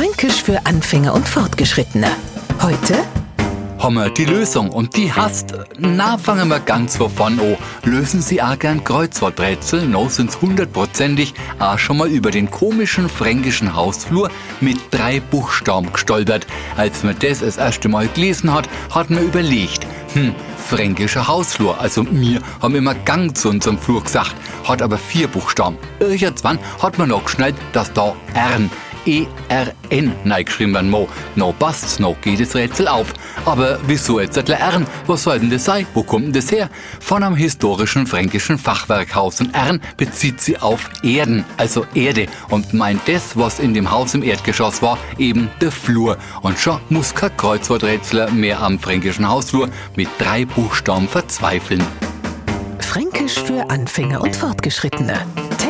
Fränkisch für Anfänger und Fortgeschrittene. Heute wir die Lösung und die hast. Na, fangen wir ganz von vorn an. Lösen Sie auch gern Kreuzworträtsel, no sind's hundertprozentig auch schon mal über den komischen fränkischen Hausflur mit drei Buchstaben gestolpert. Als man das das erste Mal gelesen hat, hat man überlegt, hm, fränkischer Hausflur. Also mir haben immer Gang zu unserem Flur gesagt, hat aber vier Buchstaben. Irgendwann hat man noch geschnallt, dass da Ern E-R-N geschrieben werden mo. No passt's, no geht das Rätsel auf. Aber wieso jetzt ein Ern? Was soll denn das sein? Wo kommt denn das her? Von einem historischen fränkischen Fachwerkhaus. Und Ern bezieht sie auf Erden, also Erde. Und meint das, was in dem Haus im Erdgeschoss war, eben der Flur. Und schon muss kein Kreuzworträtsler mehr am fränkischen Hausflur mit drei Buchstaben verzweifeln. Fränkisch für Anfänger und Fortgeschrittene.